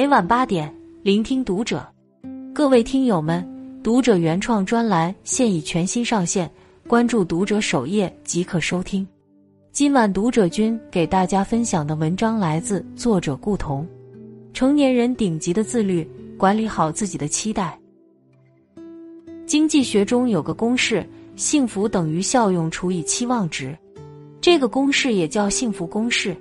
每晚八点，聆听读者。各位听友们，读者原创专栏现已全新上线，关注读者首页即可收听。今晚读者君给大家分享的文章来自作者顾童。成年人顶级的自律，管理好自己的期待。经济学中有个公式：幸福等于效用除以期望值。这个公式也叫幸福公式。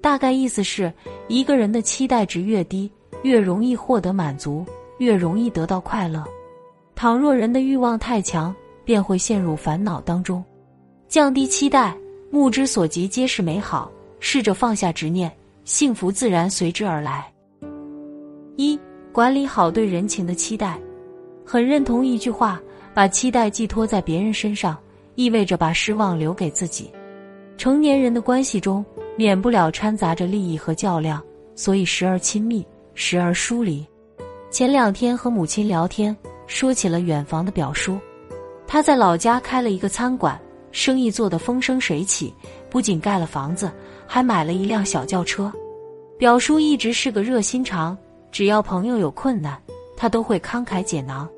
大概意思是，一个人的期待值越低，越容易获得满足，越容易得到快乐。倘若人的欲望太强，便会陷入烦恼当中。降低期待，目之所及皆是美好。试着放下执念，幸福自然随之而来。一、管理好对人情的期待。很认同一句话：把期待寄托在别人身上，意味着把失望留给自己。成年人的关系中。免不了掺杂着利益和较量，所以时而亲密，时而疏离。前两天和母亲聊天，说起了远房的表叔，他在老家开了一个餐馆，生意做得风生水起，不仅盖了房子，还买了一辆小轿车。表叔一直是个热心肠，只要朋友有困难，他都会慷慨解囊。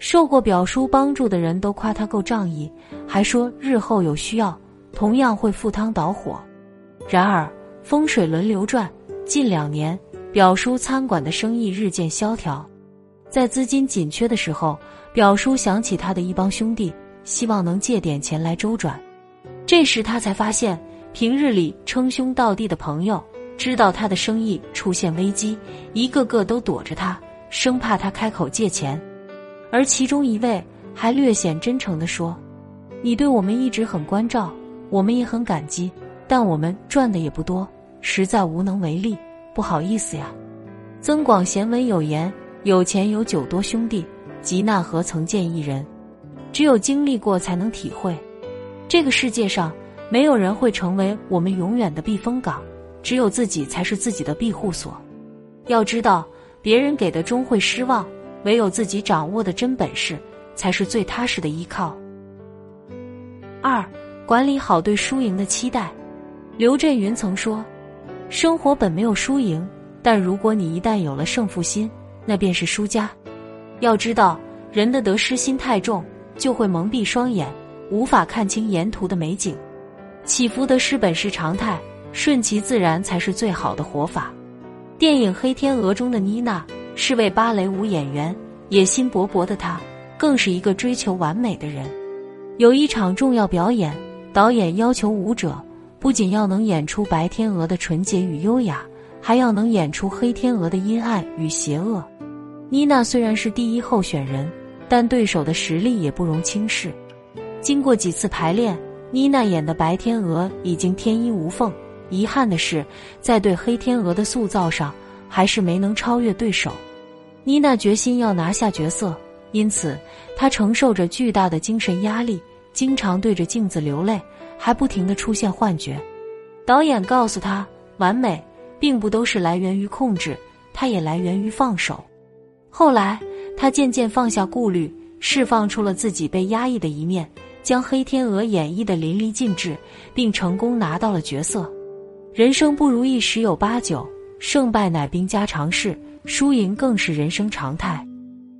受过表叔帮助的人都夸他够仗义，还说日后有需要，同样会赴汤蹈火。然而风水轮流转，近两年表叔餐馆的生意日渐萧条，在资金紧缺的时候，表叔想起他的一帮兄弟，希望能借点钱来周转。这时他才发现，平日里称兄道弟的朋友，知道他的生意出现危机，一个个都躲着他，生怕他开口借钱。而其中一位还略显真诚地说：“你对我们一直很关照，我们也很感激。”但我们赚的也不多，实在无能为力，不好意思呀。增广贤文有言：“有钱有酒多兄弟，急难何曾见一人。”只有经历过，才能体会。这个世界上，没有人会成为我们永远的避风港，只有自己才是自己的庇护所。要知道，别人给的终会失望，唯有自己掌握的真本事，才是最踏实的依靠。二，管理好对输赢的期待。刘震云曾说：“生活本没有输赢，但如果你一旦有了胜负心，那便是输家。要知道，人的得失心太重，就会蒙蔽双眼，无法看清沿途的美景。起伏得失本是常态，顺其自然才是最好的活法。”电影《黑天鹅》中的妮娜是位芭蕾舞演员，野心勃勃的她，更是一个追求完美的人。有一场重要表演，导演要求舞者。不仅要能演出白天鹅的纯洁与优雅，还要能演出黑天鹅的阴暗与邪恶。妮娜虽然是第一候选人，但对手的实力也不容轻视。经过几次排练，妮娜演的白天鹅已经天衣无缝。遗憾的是，在对黑天鹅的塑造上，还是没能超越对手。妮娜决心要拿下角色，因此她承受着巨大的精神压力，经常对着镜子流泪。还不停的出现幻觉，导演告诉他，完美并不都是来源于控制，它也来源于放手。后来，他渐渐放下顾虑，释放出了自己被压抑的一面，将黑天鹅演绎的淋漓尽致，并成功拿到了角色。人生不如意十有八九，胜败乃兵家常事，输赢更是人生常态。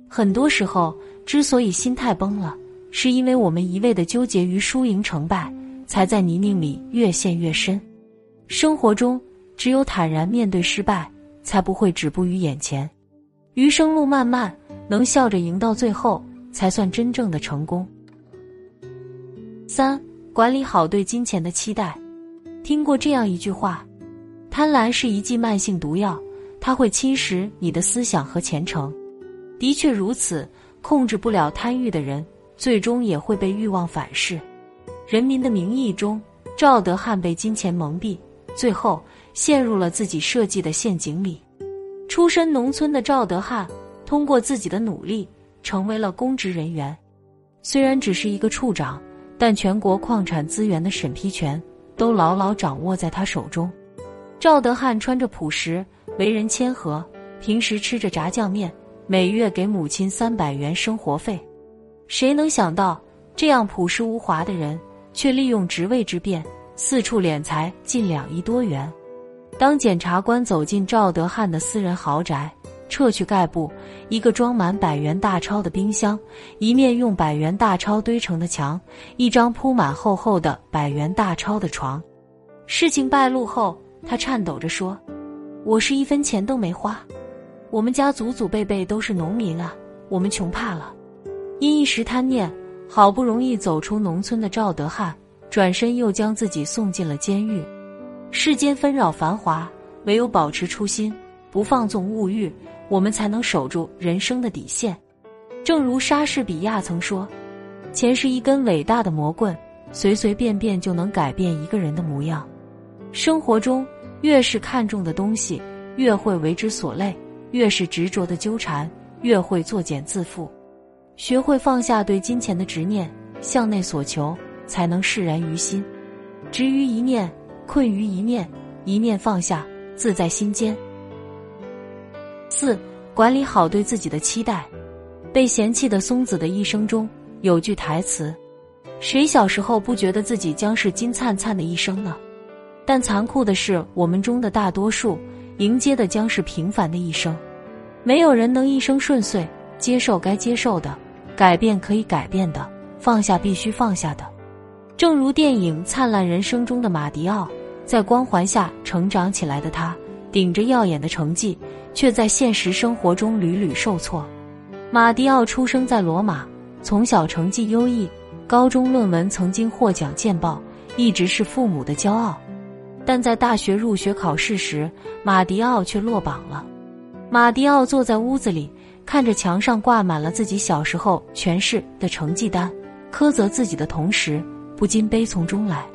很多时候，之所以心态崩了，是因为我们一味的纠结于输赢成败。才在泥泞里越陷越深。生活中，只有坦然面对失败，才不会止步于眼前。余生路漫漫，能笑着赢到最后，才算真正的成功。三、管理好对金钱的期待。听过这样一句话：贪婪是一剂慢性毒药，它会侵蚀你的思想和前程。的确如此，控制不了贪欲的人，最终也会被欲望反噬。《人民的名义》中，赵德汉被金钱蒙蔽，最后陷入了自己设计的陷阱里。出身农村的赵德汉，通过自己的努力，成为了公职人员。虽然只是一个处长，但全国矿产资源的审批权都牢牢掌握在他手中。赵德汉穿着朴实，为人谦和，平时吃着炸酱面，每月给母亲三百元生活费。谁能想到，这样朴实无华的人？却利用职位之便，四处敛财近两亿多元。当检察官走进赵德汉的私人豪宅，撤去盖布，一个装满百元大钞的冰箱，一面用百元大钞堆成的墙，一张铺满厚厚的百元大钞的床。事情败露后，他颤抖着说：“我是一分钱都没花，我们家祖祖辈辈都是农民啊，我们穷怕了。”因一时贪念，好不容易走出农村的赵德汉，转身又将自己送进了监狱。世间纷扰繁华，唯有保持初心，不放纵物欲，我们才能守住人生的底线。正如莎士比亚曾说：“钱是一根伟大的魔棍，随随便便就能改变一个人的模样。”生活中，越是看重的东西，越会为之所累；越是执着的纠缠，越会作茧自缚。学会放下对金钱的执念，向内所求，才能释然于心。执于一念。困于一念，一念放下，自在心间。四、管理好对自己的期待。被嫌弃的松子的一生中有句台词：“谁小时候不觉得自己将是金灿灿的一生呢？”但残酷的是，我们中的大多数迎接的将是平凡的一生。没有人能一生顺遂，接受该接受的，改变可以改变的，放下必须放下的。正如电影《灿烂人生》中的马迪奥，在光环下成长起来的他，顶着耀眼的成绩，却在现实生活中屡屡受挫。马迪奥出生在罗马，从小成绩优异，高中论文曾经获奖见报，一直是父母的骄傲。但在大学入学考试时，马迪奥却落榜了。马迪奥坐在屋子里，看着墙上挂满了自己小时候全市的成绩单，苛责自己的同时。不禁悲从中来，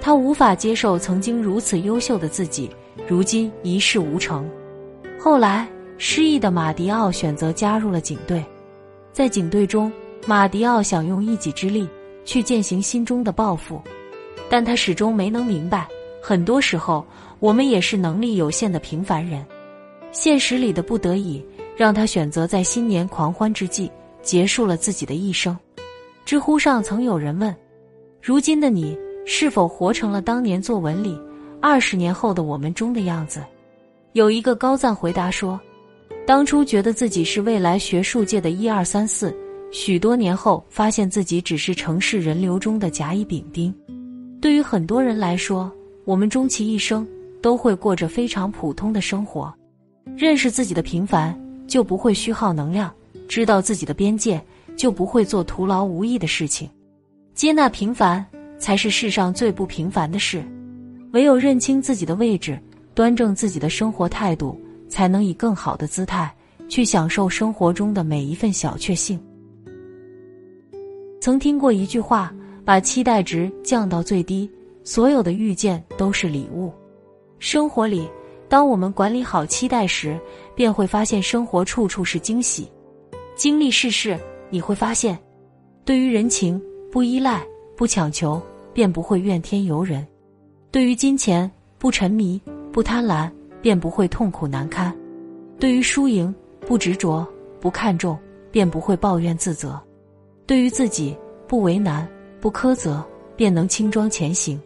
他无法接受曾经如此优秀的自己，如今一事无成。后来，失意的马迪奥选择加入了警队，在警队中，马迪奥想用一己之力去践行心中的抱负，但他始终没能明白，很多时候我们也是能力有限的平凡人。现实里的不得已，让他选择在新年狂欢之际结束了自己的一生。知乎上曾有人问。如今的你是否活成了当年作文里二十年后的我们中的样子？有一个高赞回答说：“当初觉得自己是未来学术界的一二三四，许多年后发现自己只是城市人流中的甲乙丙丁。”对于很多人来说，我们终其一生都会过着非常普通的生活。认识自己的平凡，就不会虚耗能量；知道自己的边界，就不会做徒劳无益的事情。接纳平凡，才是世上最不平凡的事。唯有认清自己的位置，端正自己的生活态度，才能以更好的姿态去享受生活中的每一份小确幸。曾听过一句话：把期待值降到最低，所有的遇见都是礼物。生活里，当我们管理好期待时，便会发现生活处处是惊喜。经历世事，你会发现，对于人情。不依赖，不强求，便不会怨天尤人；对于金钱，不沉迷，不贪婪，便不会痛苦难堪；对于输赢，不执着，不看重，便不会抱怨自责；对于自己，不为难，不苛责，便能轻装前行。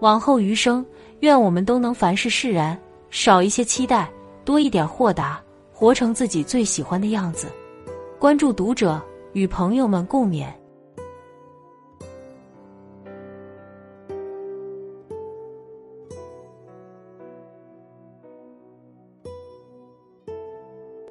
往后余生，愿我们都能凡事释然，少一些期待，多一点豁达，活成自己最喜欢的样子。关注读者，与朋友们共勉。